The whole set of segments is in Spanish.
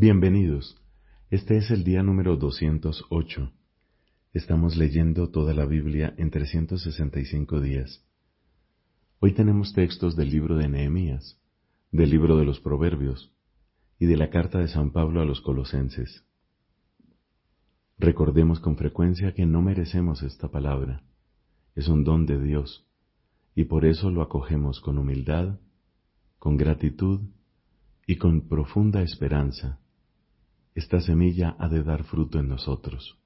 Bienvenidos. Este es el día número 208. Estamos leyendo toda la Biblia en 365 días. Hoy tenemos textos del libro de Nehemías, del libro de los Proverbios y de la carta de San Pablo a los Colosenses. Recordemos con frecuencia que no merecemos esta palabra. Es un don de Dios y por eso lo acogemos con humildad, con gratitud y con profunda esperanza, esta semilla ha de dar fruto en nosotros.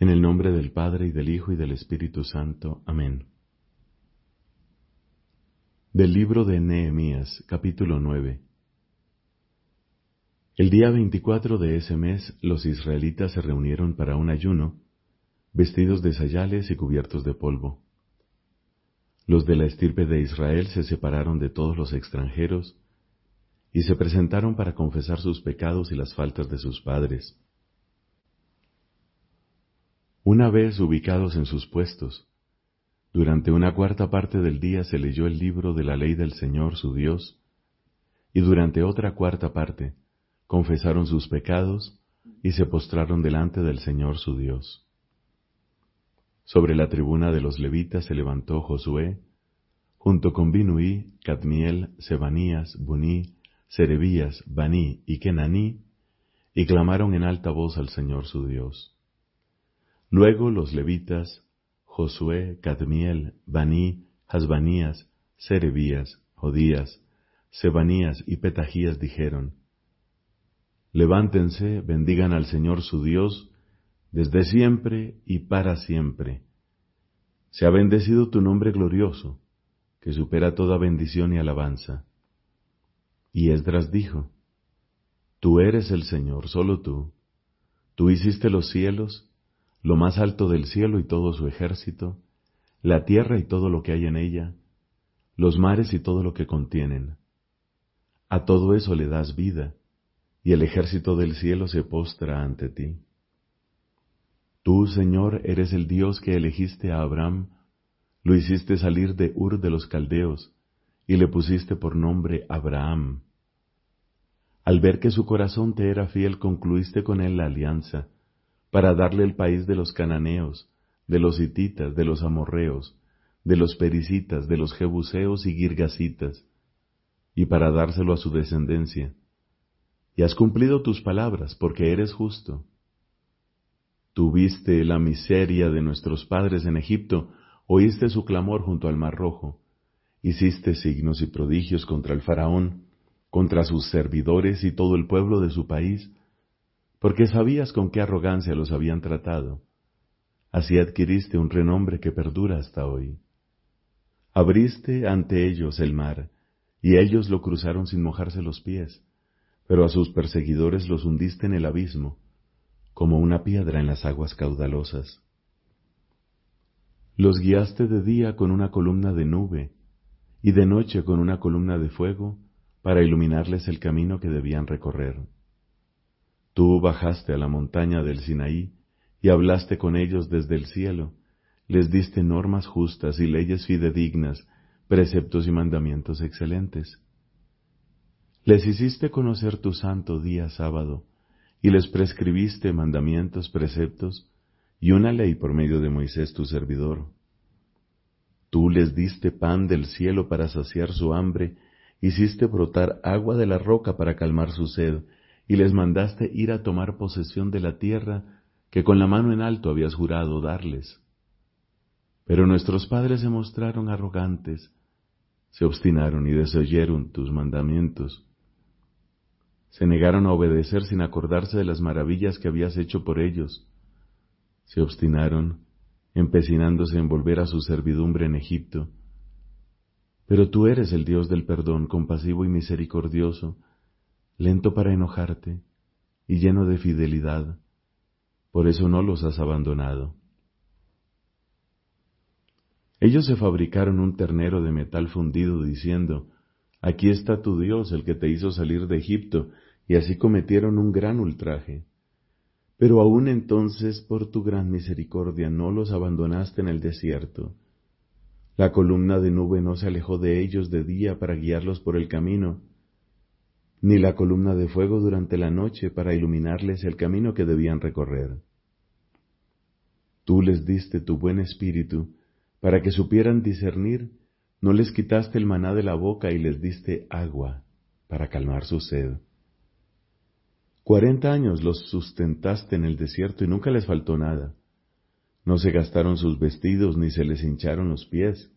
En el nombre del Padre y del Hijo y del Espíritu Santo. Amén. Del libro de Nehemías, capítulo 9. El día 24 de ese mes los israelitas se reunieron para un ayuno, vestidos de sayales y cubiertos de polvo. Los de la estirpe de Israel se separaron de todos los extranjeros y se presentaron para confesar sus pecados y las faltas de sus padres. Una vez ubicados en sus puestos, durante una cuarta parte del día se leyó el libro de la ley del Señor su Dios, y durante otra cuarta parte confesaron sus pecados y se postraron delante del Señor su Dios. Sobre la tribuna de los levitas se levantó Josué, junto con Binuí, Cadmiel, Sebanías, Buní, Serebías, Baní y Kenaní, y clamaron en alta voz al Señor su Dios. Luego los levitas, Josué, Cadmiel, Baní, Hasbanías, Serebías, Jodías, Sebanías y Petajías dijeron, Levántense, bendigan al Señor su Dios, desde siempre y para siempre. Se ha bendecido tu nombre glorioso, que supera toda bendición y alabanza. Y Esdras dijo, Tú eres el Señor, solo tú. Tú hiciste los cielos, lo más alto del cielo y todo su ejército, la tierra y todo lo que hay en ella, los mares y todo lo que contienen. A todo eso le das vida, y el ejército del cielo se postra ante ti. Tú, Señor, eres el Dios que elegiste a Abraham, lo hiciste salir de Ur de los Caldeos, y le pusiste por nombre Abraham al ver que su corazón te era fiel, concluiste con él la alianza, para darle el país de los cananeos, de los hititas, de los amorreos, de los pericitas, de los jebuseos y girgasitas, y para dárselo a su descendencia. Y has cumplido tus palabras, porque eres justo. Tuviste la miseria de nuestros padres en Egipto, oíste su clamor junto al mar rojo, hiciste signos y prodigios contra el faraón, contra sus servidores y todo el pueblo de su país, porque sabías con qué arrogancia los habían tratado. Así adquiriste un renombre que perdura hasta hoy. Abriste ante ellos el mar, y ellos lo cruzaron sin mojarse los pies, pero a sus perseguidores los hundiste en el abismo, como una piedra en las aguas caudalosas. Los guiaste de día con una columna de nube, y de noche con una columna de fuego, para iluminarles el camino que debían recorrer. Tú bajaste a la montaña del Sinaí y hablaste con ellos desde el cielo, les diste normas justas y leyes fidedignas, preceptos y mandamientos excelentes. Les hiciste conocer tu santo día sábado, y les prescribiste mandamientos, preceptos, y una ley por medio de Moisés tu servidor. Tú les diste pan del cielo para saciar su hambre hiciste brotar agua de la roca para calmar su sed, y les mandaste ir a tomar posesión de la tierra que con la mano en alto habías jurado darles. Pero nuestros padres se mostraron arrogantes, se obstinaron y desoyeron tus mandamientos. Se negaron a obedecer sin acordarse de las maravillas que habías hecho por ellos. Se obstinaron, empecinándose en volver a su servidumbre en Egipto, pero tú eres el Dios del perdón, compasivo y misericordioso, lento para enojarte y lleno de fidelidad. Por eso no los has abandonado. Ellos se fabricaron un ternero de metal fundido diciendo, Aquí está tu Dios, el que te hizo salir de Egipto, y así cometieron un gran ultraje. Pero aún entonces, por tu gran misericordia, no los abandonaste en el desierto la columna de nube no se alejó de ellos de día para guiarlos por el camino, ni la columna de fuego durante la noche para iluminarles el camino que debían recorrer. Tú les diste tu buen espíritu para que supieran discernir, no les quitaste el maná de la boca y les diste agua para calmar su sed. Cuarenta años los sustentaste en el desierto y nunca les faltó nada. No se gastaron sus vestidos ni se les hincharon los pies.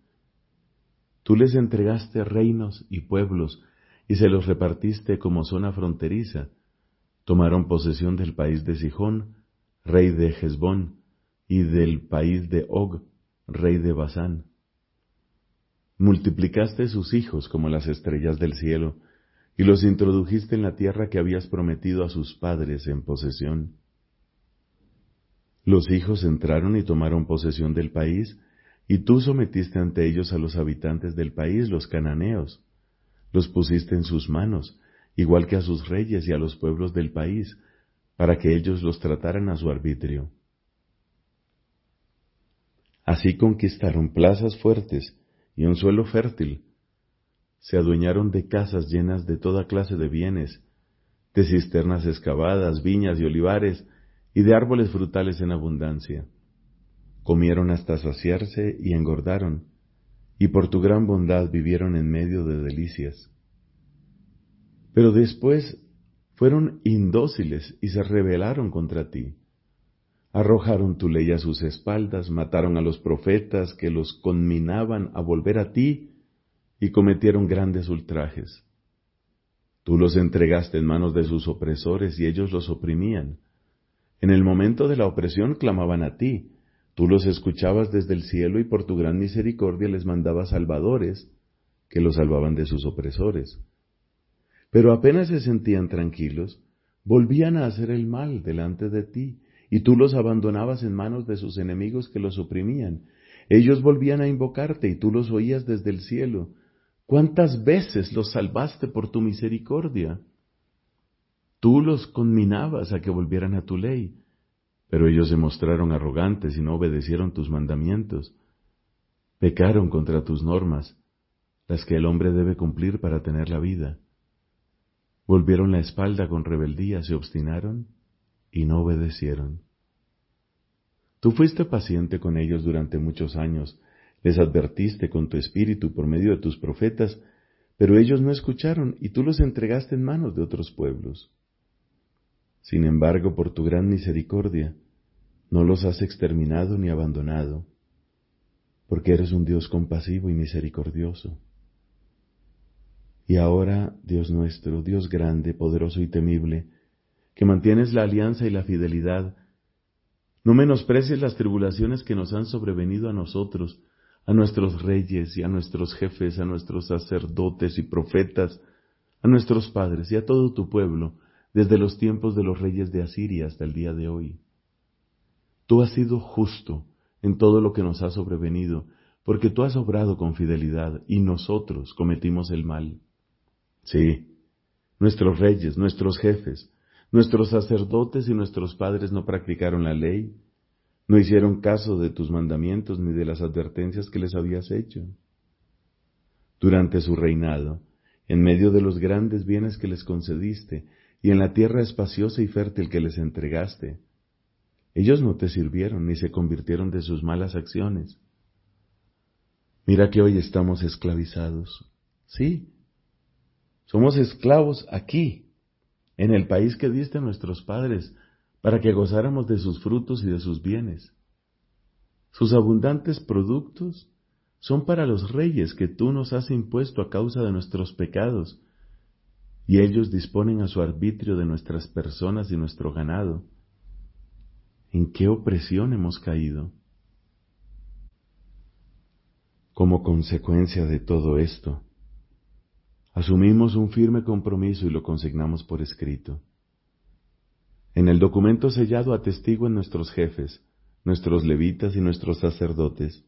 Tú les entregaste reinos y pueblos y se los repartiste como zona fronteriza. Tomaron posesión del país de Sijón, rey de Hezbón, y del país de Og, rey de Basán. Multiplicaste sus hijos como las estrellas del cielo, y los introdujiste en la tierra que habías prometido a sus padres en posesión. Los hijos entraron y tomaron posesión del país, y tú sometiste ante ellos a los habitantes del país, los cananeos. Los pusiste en sus manos, igual que a sus reyes y a los pueblos del país, para que ellos los trataran a su arbitrio. Así conquistaron plazas fuertes y un suelo fértil. Se adueñaron de casas llenas de toda clase de bienes, de cisternas excavadas, viñas y olivares, y de árboles frutales en abundancia. Comieron hasta saciarse y engordaron, y por tu gran bondad vivieron en medio de delicias. Pero después fueron indóciles y se rebelaron contra ti. Arrojaron tu ley a sus espaldas, mataron a los profetas que los conminaban a volver a ti y cometieron grandes ultrajes. Tú los entregaste en manos de sus opresores y ellos los oprimían. En el momento de la opresión clamaban a ti, tú los escuchabas desde el cielo y por tu gran misericordia les mandabas salvadores que los salvaban de sus opresores. Pero apenas se sentían tranquilos, volvían a hacer el mal delante de ti y tú los abandonabas en manos de sus enemigos que los oprimían. Ellos volvían a invocarte y tú los oías desde el cielo. ¿Cuántas veces los salvaste por tu misericordia? Tú los conminabas a que volvieran a tu ley, pero ellos se mostraron arrogantes y no obedecieron tus mandamientos. Pecaron contra tus normas, las que el hombre debe cumplir para tener la vida. Volvieron la espalda con rebeldía, se obstinaron y no obedecieron. Tú fuiste paciente con ellos durante muchos años, les advertiste con tu espíritu por medio de tus profetas, pero ellos no escucharon y tú los entregaste en manos de otros pueblos. Sin embargo, por tu gran misericordia, no los has exterminado ni abandonado, porque eres un Dios compasivo y misericordioso. Y ahora, Dios nuestro, Dios grande, poderoso y temible, que mantienes la alianza y la fidelidad. No menosprecies las tribulaciones que nos han sobrevenido a nosotros, a nuestros reyes y a nuestros jefes, a nuestros sacerdotes y profetas, a nuestros padres y a todo tu pueblo, desde los tiempos de los reyes de Asiria hasta el día de hoy. Tú has sido justo en todo lo que nos ha sobrevenido, porque tú has obrado con fidelidad y nosotros cometimos el mal. Sí, nuestros reyes, nuestros jefes, Nuestros sacerdotes y nuestros padres no practicaron la ley, no hicieron caso de tus mandamientos ni de las advertencias que les habías hecho. Durante su reinado, en medio de los grandes bienes que les concediste y en la tierra espaciosa y fértil que les entregaste, ellos no te sirvieron ni se convirtieron de sus malas acciones. Mira que hoy estamos esclavizados. Sí, somos esclavos aquí, en el país que diste a nuestros padres, para que gozáramos de sus frutos y de sus bienes. Sus abundantes productos son para los reyes que tú nos has impuesto a causa de nuestros pecados, y ellos disponen a su arbitrio de nuestras personas y nuestro ganado. ¿En qué opresión hemos caído? Como consecuencia de todo esto, Asumimos un firme compromiso y lo consignamos por escrito. En el documento sellado atestiguan nuestros jefes, nuestros levitas y nuestros sacerdotes.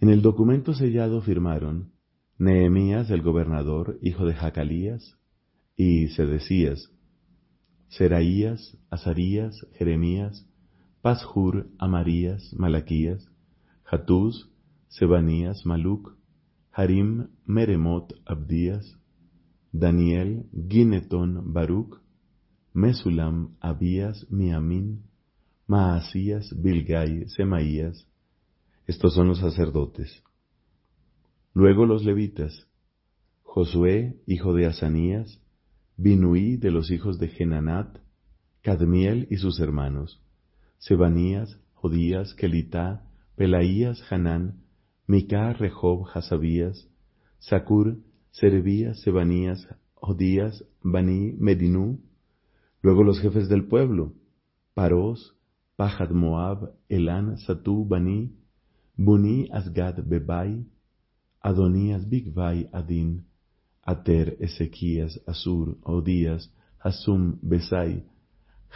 En el documento sellado firmaron Nehemías el gobernador, hijo de Jacalías, y Sedecías, Seraías, Azarías, Jeremías, Pashur, Amarías, Malaquías, Hatús, Sebanías, Maluc, Harim, Meremot, Abdías, Daniel, Gineton, Baruch, Mesulam, Abías, Miamín, Maasías, Bilgai, Semaías. Estos son los sacerdotes. Luego los levitas, Josué, hijo de Asanías, Binuí de los hijos de Genanat, Cadmiel y sus hermanos, Sebanías, Jodías, Kelitá, Pelaías, Hanán, Micá, Rehob, Hasabías, Sakur, Serebías, Sebanías, Jodías, Baní, Medinú, luego los jefes del pueblo, Paros, Pajad Moab, Elán, Satú, Baní, Buni, Asgad, Bebai, Adonías, Bigvai, Adin, Ater, Ezequías, Asur, Odías, Hasum, Besai,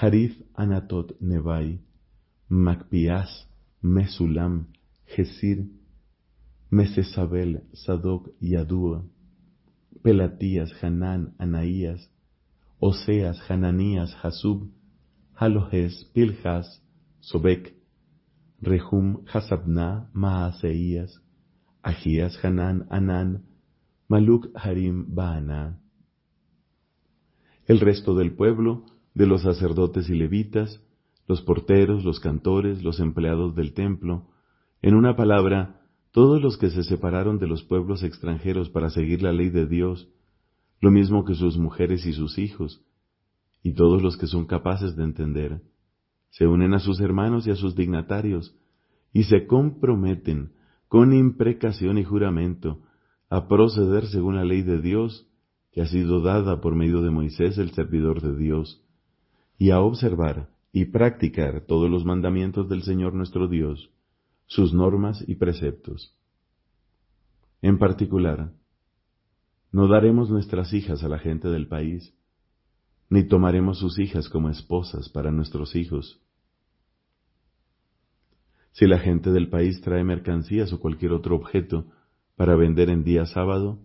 Harif, Anatot, Nebai, Macpias, Mesulam, Gesir, Mesesabel, Sadoc y Pelatías, Hanán, Anaías, Oseas, Hananías, Hasub, Halohes, Piljas, Sobek, Rehum, Hasabna, Maaseías, Agías, Hanán, Anán, Maluk, Harim, Baana. El resto del pueblo, de los sacerdotes y levitas, los porteros, los cantores, los empleados del templo, en una palabra, todos los que se separaron de los pueblos extranjeros para seguir la ley de Dios, lo mismo que sus mujeres y sus hijos, y todos los que son capaces de entender, se unen a sus hermanos y a sus dignatarios, y se comprometen con imprecación y juramento a proceder según la ley de Dios, que ha sido dada por medio de Moisés el servidor de Dios, y a observar y practicar todos los mandamientos del Señor nuestro Dios, sus normas y preceptos. En particular, no daremos nuestras hijas a la gente del país, ni tomaremos sus hijas como esposas para nuestros hijos. Si la gente del país trae mercancías o cualquier otro objeto para vender en día sábado,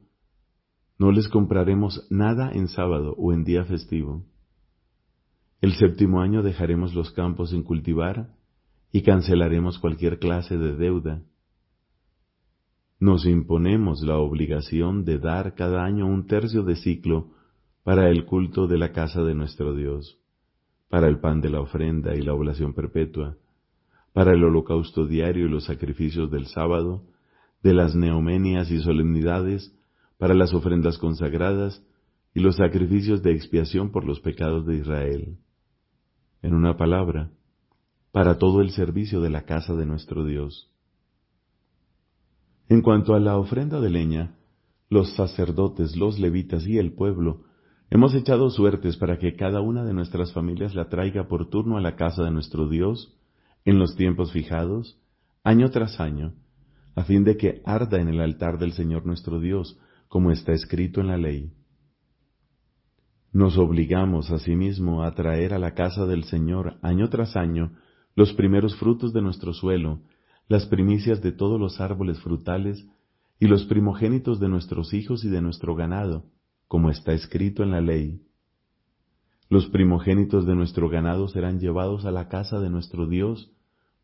no les compraremos nada en sábado o en día festivo. El séptimo año dejaremos los campos sin cultivar y cancelaremos cualquier clase de deuda. Nos imponemos la obligación de dar cada año un tercio de ciclo para el culto de la casa de nuestro Dios, para el pan de la ofrenda y la oblación perpetua, para el holocausto diario y los sacrificios del sábado, de las neomenias y solemnidades, para las ofrendas consagradas y los sacrificios de expiación por los pecados de Israel en una palabra, para todo el servicio de la casa de nuestro Dios. En cuanto a la ofrenda de leña, los sacerdotes, los levitas y el pueblo hemos echado suertes para que cada una de nuestras familias la traiga por turno a la casa de nuestro Dios en los tiempos fijados, año tras año, a fin de que arda en el altar del Señor nuestro Dios, como está escrito en la ley. Nos obligamos asimismo a traer a la casa del Señor año tras año los primeros frutos de nuestro suelo, las primicias de todos los árboles frutales y los primogénitos de nuestros hijos y de nuestro ganado, como está escrito en la ley. Los primogénitos de nuestro ganado serán llevados a la casa de nuestro Dios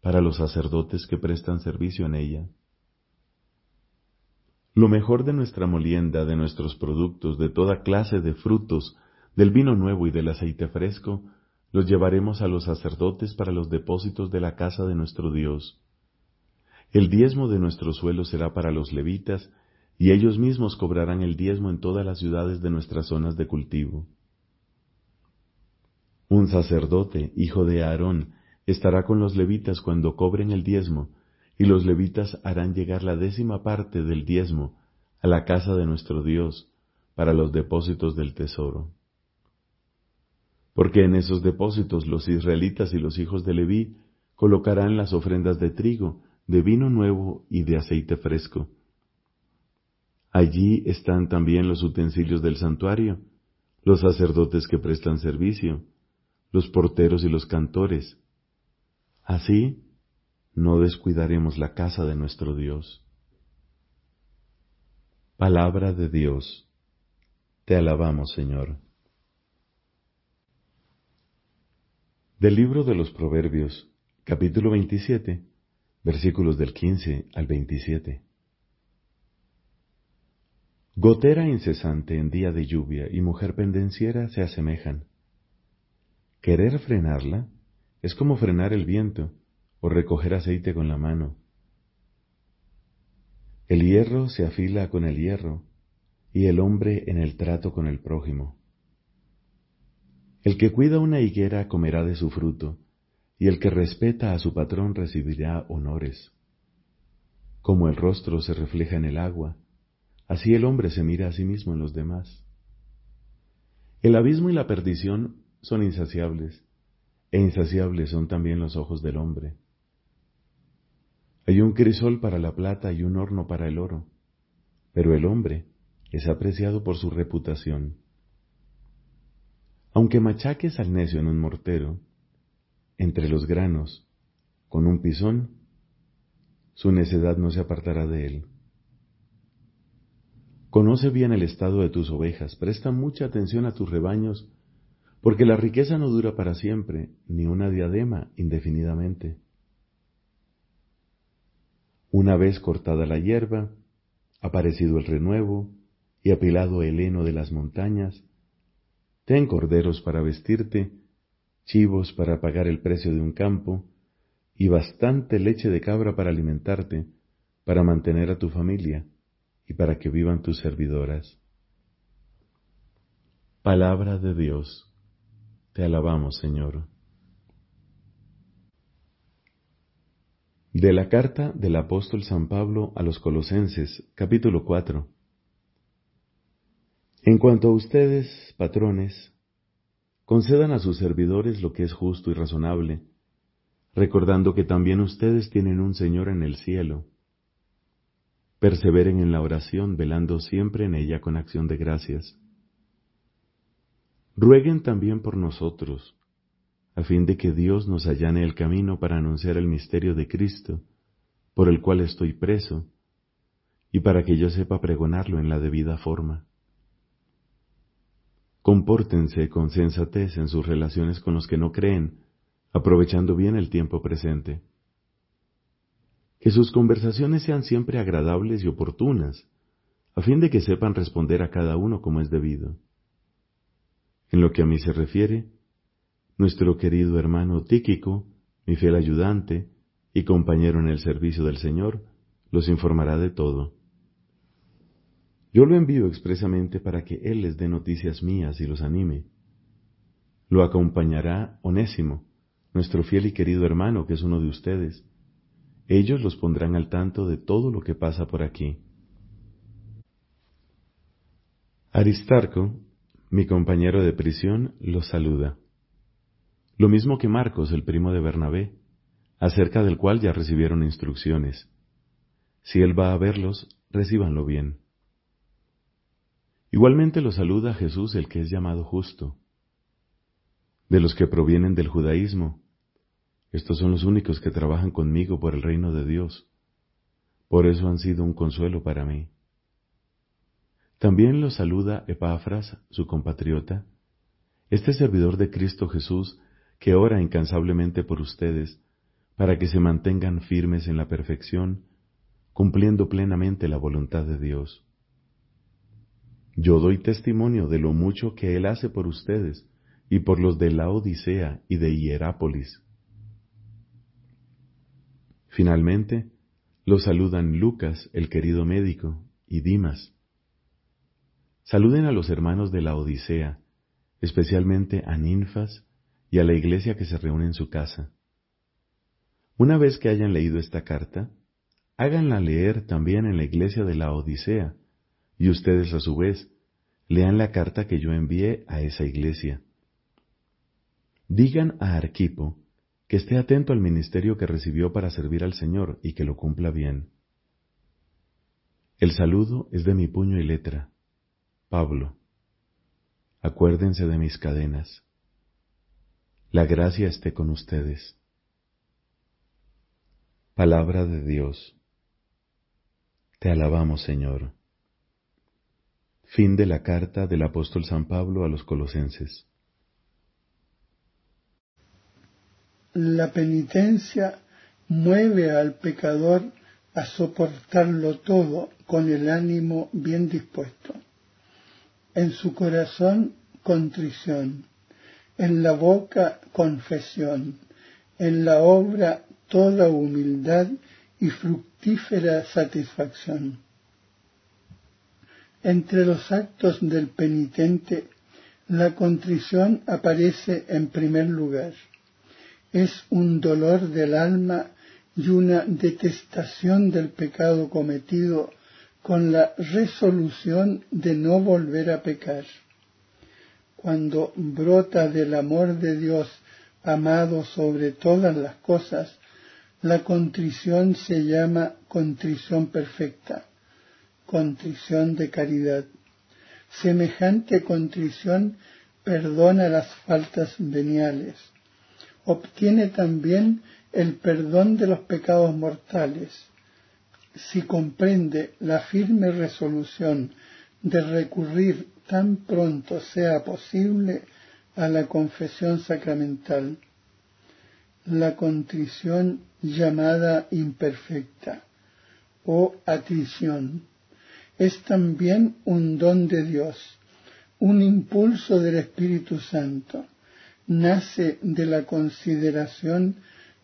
para los sacerdotes que prestan servicio en ella. Lo mejor de nuestra molienda, de nuestros productos, de toda clase de frutos, del vino nuevo y del aceite fresco, los llevaremos a los sacerdotes para los depósitos de la casa de nuestro Dios. El diezmo de nuestro suelo será para los levitas, y ellos mismos cobrarán el diezmo en todas las ciudades de nuestras zonas de cultivo. Un sacerdote, hijo de Aarón, estará con los levitas cuando cobren el diezmo, y los levitas harán llegar la décima parte del diezmo a la casa de nuestro Dios, para los depósitos del tesoro porque en esos depósitos los israelitas y los hijos de Leví colocarán las ofrendas de trigo, de vino nuevo y de aceite fresco. Allí están también los utensilios del santuario, los sacerdotes que prestan servicio, los porteros y los cantores. Así, no descuidaremos la casa de nuestro Dios. Palabra de Dios. Te alabamos, Señor. Del libro de los Proverbios, capítulo 27, versículos del 15 al 27. Gotera incesante en día de lluvia y mujer pendenciera se asemejan. Querer frenarla es como frenar el viento o recoger aceite con la mano. El hierro se afila con el hierro y el hombre en el trato con el prójimo. El que cuida una higuera comerá de su fruto, y el que respeta a su patrón recibirá honores. Como el rostro se refleja en el agua, así el hombre se mira a sí mismo en los demás. El abismo y la perdición son insaciables, e insaciables son también los ojos del hombre. Hay un crisol para la plata y un horno para el oro, pero el hombre es apreciado por su reputación. Aunque machaques al necio en un mortero, entre los granos, con un pisón, su necedad no se apartará de él. Conoce bien el estado de tus ovejas, presta mucha atención a tus rebaños, porque la riqueza no dura para siempre, ni una diadema indefinidamente. Una vez cortada la hierba, aparecido el renuevo y apilado el heno de las montañas, ten corderos para vestirte, chivos para pagar el precio de un campo, y bastante leche de cabra para alimentarte, para mantener a tu familia y para que vivan tus servidoras. Palabra de Dios. Te alabamos, Señor. De la carta del apóstol San Pablo a los Colosenses, capítulo 4. En cuanto a ustedes, patrones, concedan a sus servidores lo que es justo y razonable, recordando que también ustedes tienen un Señor en el cielo. Perseveren en la oración, velando siempre en ella con acción de gracias. Rueguen también por nosotros, a fin de que Dios nos allane el camino para anunciar el misterio de Cristo, por el cual estoy preso, y para que yo sepa pregonarlo en la debida forma. Compórtense con sensatez en sus relaciones con los que no creen, aprovechando bien el tiempo presente. Que sus conversaciones sean siempre agradables y oportunas, a fin de que sepan responder a cada uno como es debido. En lo que a mí se refiere, nuestro querido hermano Tíquico, mi fiel ayudante y compañero en el servicio del Señor, los informará de todo. Yo lo envío expresamente para que Él les dé noticias mías y los anime. Lo acompañará Onésimo, nuestro fiel y querido hermano, que es uno de ustedes. Ellos los pondrán al tanto de todo lo que pasa por aquí. Aristarco, mi compañero de prisión, los saluda. Lo mismo que Marcos, el primo de Bernabé, acerca del cual ya recibieron instrucciones. Si él va a verlos, recíbanlo bien. Igualmente lo saluda Jesús el que es llamado justo. De los que provienen del judaísmo, estos son los únicos que trabajan conmigo por el reino de Dios. Por eso han sido un consuelo para mí. También los saluda Epafras, su compatriota, este servidor de Cristo Jesús que ora incansablemente por ustedes, para que se mantengan firmes en la perfección, cumpliendo plenamente la voluntad de Dios. Yo doy testimonio de lo mucho que Él hace por ustedes y por los de la Odisea y de Hierápolis Finalmente, lo saludan Lucas, el querido médico, y Dimas. Saluden a los hermanos de la Odisea, especialmente a Ninfas y a la iglesia que se reúne en su casa. Una vez que hayan leído esta carta, háganla leer también en la iglesia de la Odisea, y ustedes a su vez lean la carta que yo envié a esa iglesia. Digan a Arquipo que esté atento al ministerio que recibió para servir al Señor y que lo cumpla bien. El saludo es de mi puño y letra. Pablo. Acuérdense de mis cadenas. La gracia esté con ustedes. Palabra de Dios. Te alabamos, Señor. Fin de la carta del apóstol San Pablo a los colosenses. la penitencia mueve al pecador a soportarlo todo con el ánimo bien dispuesto. En su corazón, contrición. En la boca, confesión. En la obra, toda humildad y fructífera satisfacción. Entre los actos del penitente, la contrición aparece en primer lugar. Es un dolor del alma y una detestación del pecado cometido con la resolución de no volver a pecar. Cuando brota del amor de Dios amado sobre todas las cosas, la contrición se llama contrición perfecta, contrición de caridad. Semejante contrición perdona las faltas veniales. Obtiene también el perdón de los pecados mortales. Si comprende la firme resolución de recurrir tan pronto sea posible a la confesión sacramental, la contrición llamada imperfecta o atrición es también un don de Dios, un impulso del Espíritu Santo. Nace de la consideración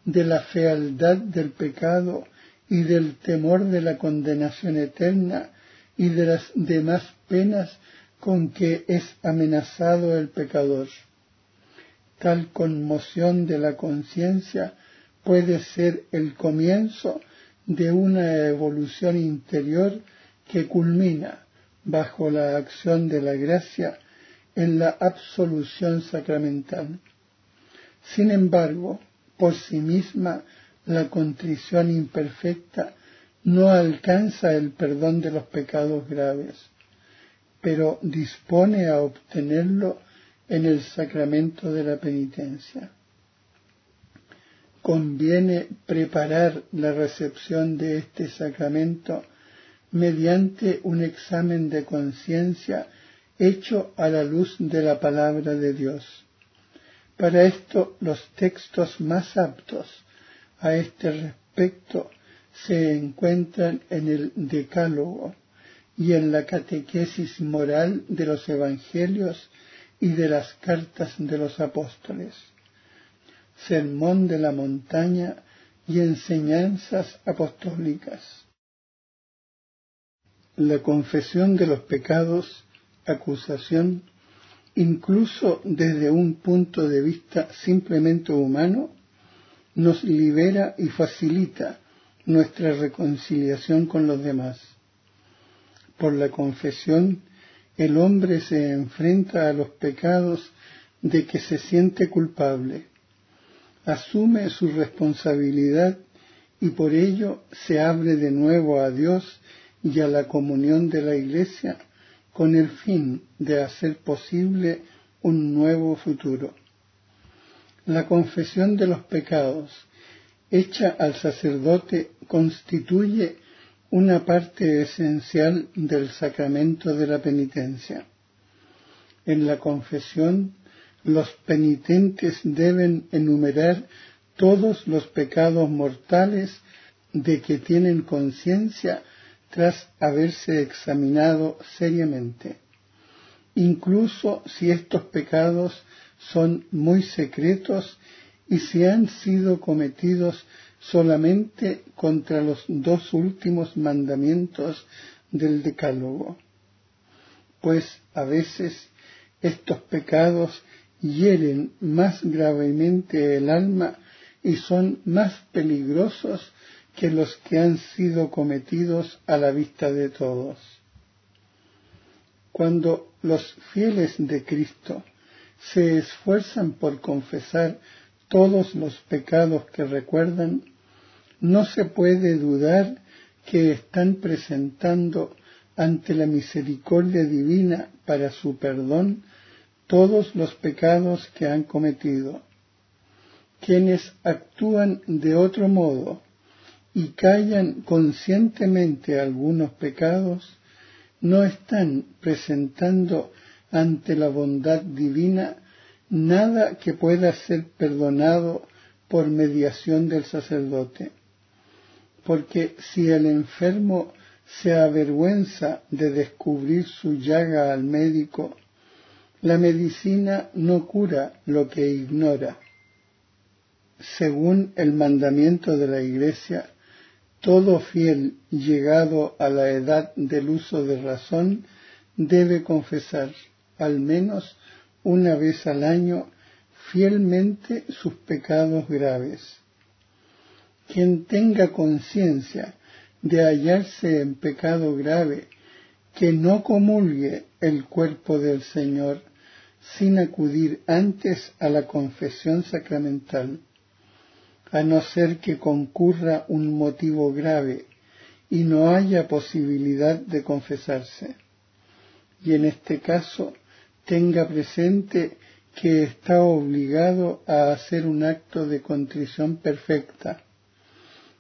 de la fealdad del pecado y del temor de la condenación eterna y de las demás penas con que es amenazado el pecador. Tal conmoción de la conciencia puede ser el comienzo de una evolución interior que culmina bajo la acción de la gracia en la absolución sacramental. Sin embargo, por sí misma, la contrición imperfecta no alcanza el perdón de los pecados graves, pero dispone a obtenerlo en el sacramento de la penitencia. Conviene preparar la recepción de este sacramento mediante un examen de conciencia hecho a la luz de la palabra de Dios. Para esto los textos más aptos a este respecto se encuentran en el Decálogo y en la catequesis moral de los Evangelios y de las cartas de los apóstoles, sermón de la montaña y enseñanzas apostólicas. La confesión de los pecados, acusación, incluso desde un punto de vista simplemente humano, nos libera y facilita nuestra reconciliación con los demás. Por la confesión, el hombre se enfrenta a los pecados de que se siente culpable, asume su responsabilidad y por ello se abre de nuevo a Dios y a la comunión de la Iglesia con el fin de hacer posible un nuevo futuro. La confesión de los pecados hecha al sacerdote constituye una parte esencial del sacramento de la penitencia. En la confesión, los penitentes deben enumerar todos los pecados mortales de que tienen conciencia tras haberse examinado seriamente, incluso si estos pecados son muy secretos y si han sido cometidos solamente contra los dos últimos mandamientos del Decálogo, pues a veces estos pecados hieren más gravemente el alma y son más peligrosos que los que han sido cometidos a la vista de todos. Cuando los fieles de Cristo se esfuerzan por confesar todos los pecados que recuerdan, no se puede dudar que están presentando ante la misericordia divina para su perdón todos los pecados que han cometido. Quienes actúan de otro modo y callan conscientemente algunos pecados, no están presentando ante la bondad divina nada que pueda ser perdonado por mediación del sacerdote. porque si el enfermo se avergüenza de descubrir su llaga al médico, la medicina no cura lo que ignora. Según el mandamiento de la Iglesia, todo fiel llegado a la edad del uso de razón debe confesar, al menos una vez al año, fielmente sus pecados graves. Quien tenga conciencia de hallarse en pecado grave, que no comulgue el cuerpo del Señor sin acudir antes a la confesión sacramental, a no ser que concurra un motivo grave y no haya posibilidad de confesarse. Y en este caso tenga presente que está obligado a hacer un acto de contrición perfecta,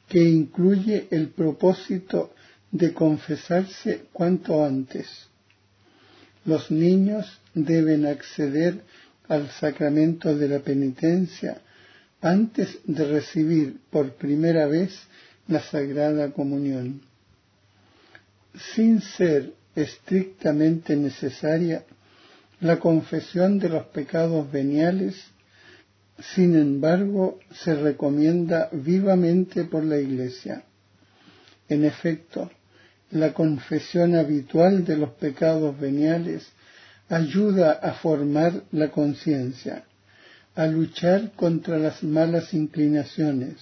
que incluye el propósito de confesarse cuanto antes. Los niños deben acceder al sacramento de la penitencia antes de recibir por primera vez la Sagrada Comunión. Sin ser estrictamente necesaria, la confesión de los pecados veniales, sin embargo, se recomienda vivamente por la Iglesia. En efecto, la confesión habitual de los pecados veniales ayuda a formar la conciencia, a luchar contra las malas inclinaciones,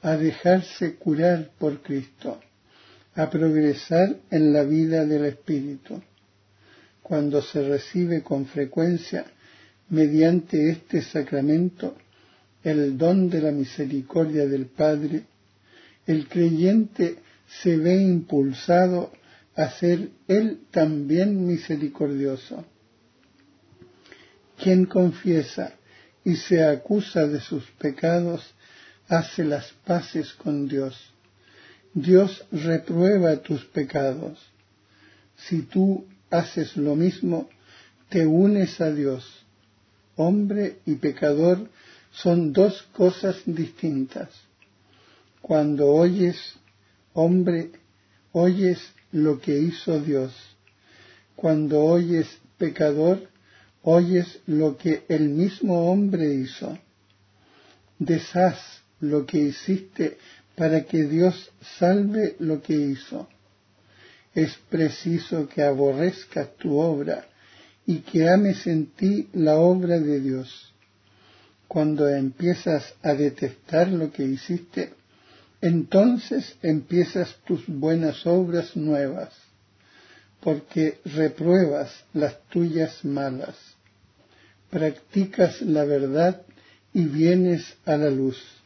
a dejarse curar por Cristo, a progresar en la vida del Espíritu cuando se recibe con frecuencia mediante este sacramento el don de la misericordia del Padre, el creyente se ve impulsado a ser él también misericordioso. Quien confiesa y se acusa de sus pecados hace las paces con Dios. Dios reprueba tus pecados. Si tú haces lo mismo, te unes a Dios. Hombre y pecador son dos cosas distintas. Cuando oyes, hombre, oyes lo que hizo Dios. Cuando oyes pecador, oyes lo que el mismo hombre hizo. Deshaz lo que hiciste para que Dios salve lo que hizo es preciso que aborrezcas tu obra y que ames en ti la obra de Dios. Cuando empiezas a detestar lo que hiciste, entonces empiezas tus buenas obras nuevas, porque repruebas las tuyas malas, practicas la verdad y vienes a la luz